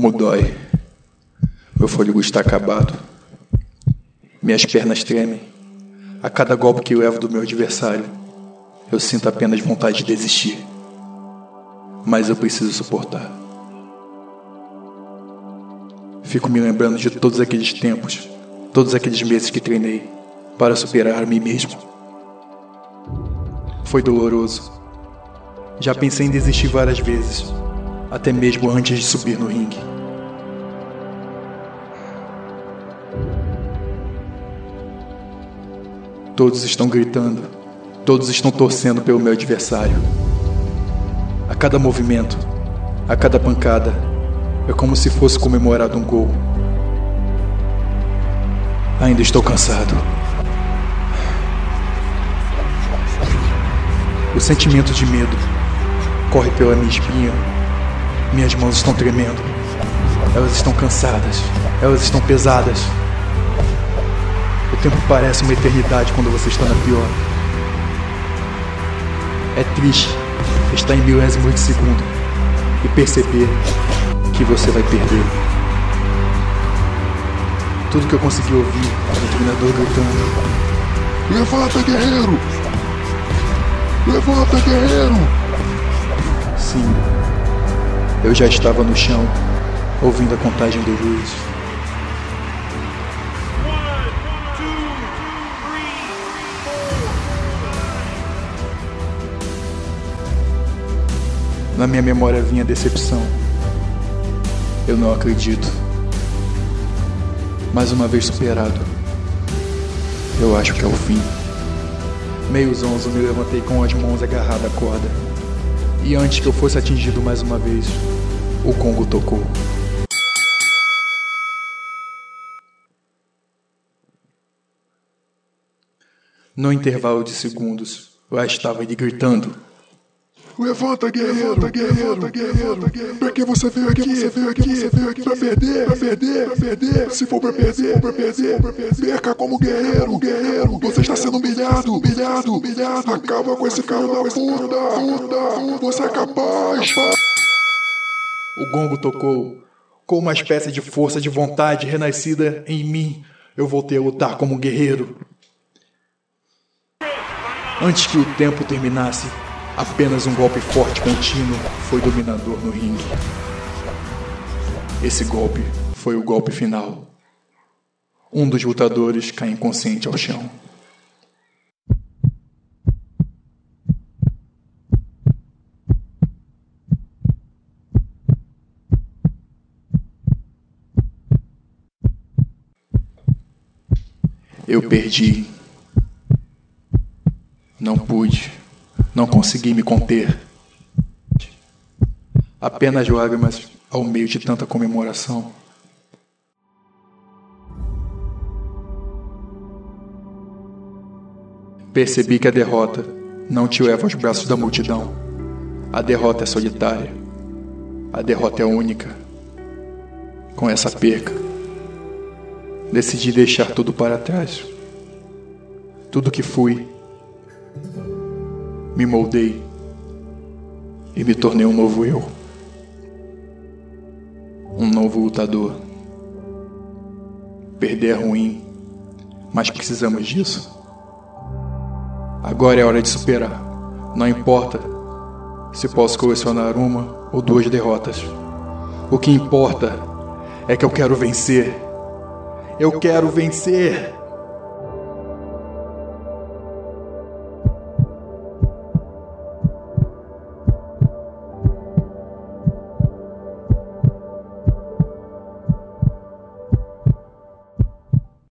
Como dói. Meu fôlego está acabado. Minhas pernas tremem. A cada golpe que eu levo do meu adversário, eu sinto apenas vontade de desistir. Mas eu preciso suportar. Fico me lembrando de todos aqueles tempos, todos aqueles meses que treinei para superar a mim mesmo. Foi doloroso. Já pensei em desistir várias vezes, até mesmo antes de subir no ringue. Todos estão gritando, todos estão torcendo pelo meu adversário. A cada movimento, a cada pancada, é como se fosse comemorado um gol. Ainda estou cansado. O sentimento de medo corre pela minha espinha. Minhas mãos estão tremendo. Elas estão cansadas. Elas estão pesadas. O tempo parece uma eternidade quando você está na pior. É triste estar em milésimos de segundo e perceber que você vai perder. Tudo que eu consegui ouvir era o treinador gritando: Levanta, guerreiro! Levanta, guerreiro! Sim, eu já estava no chão, ouvindo a contagem do juiz. Na minha memória vinha decepção. Eu não acredito. Mais uma vez superado. Eu acho que é o fim. Meio zonzo me levantei com as mãos agarradas à corda. E antes que eu fosse atingido mais uma vez, o Congo tocou. No intervalo de segundos, lá estava ele gritando: Levanta, guerreiro, levanta, guerreiro, levanta, guerreiro, guerreiro. Pra que você veio aqui? Você veio aqui? Você veio aqui? Pra perder, pra perder, pra perder. Se for pra perder, for pra perder, pra perder. Perca como guerreiro, guerreiro. Você está sendo humilhado, humilhado, humilhado. Acaba com esse cara da puta, Você é capaz. O gongo tocou. Com uma espécie de força de vontade renascida em mim, eu voltei a lutar como um guerreiro. Antes que o tempo terminasse, Apenas um golpe forte contínuo foi dominador no ringue. Esse golpe foi o golpe final. Um dos lutadores cai inconsciente ao chão. Eu perdi. Não pude. Não consegui me conter. Apenas lágrimas ao meio de tanta comemoração. Percebi que a derrota não te leva aos braços da multidão. A derrota é solitária. A derrota é única. Com essa perca, decidi deixar tudo para trás. Tudo que fui me moldei e me tornei um novo eu. Um novo lutador. Perder é ruim, mas precisamos disso. Agora é hora de superar. Não importa se posso colecionar uma ou duas derrotas. O que importa é que eu quero vencer. Eu quero vencer.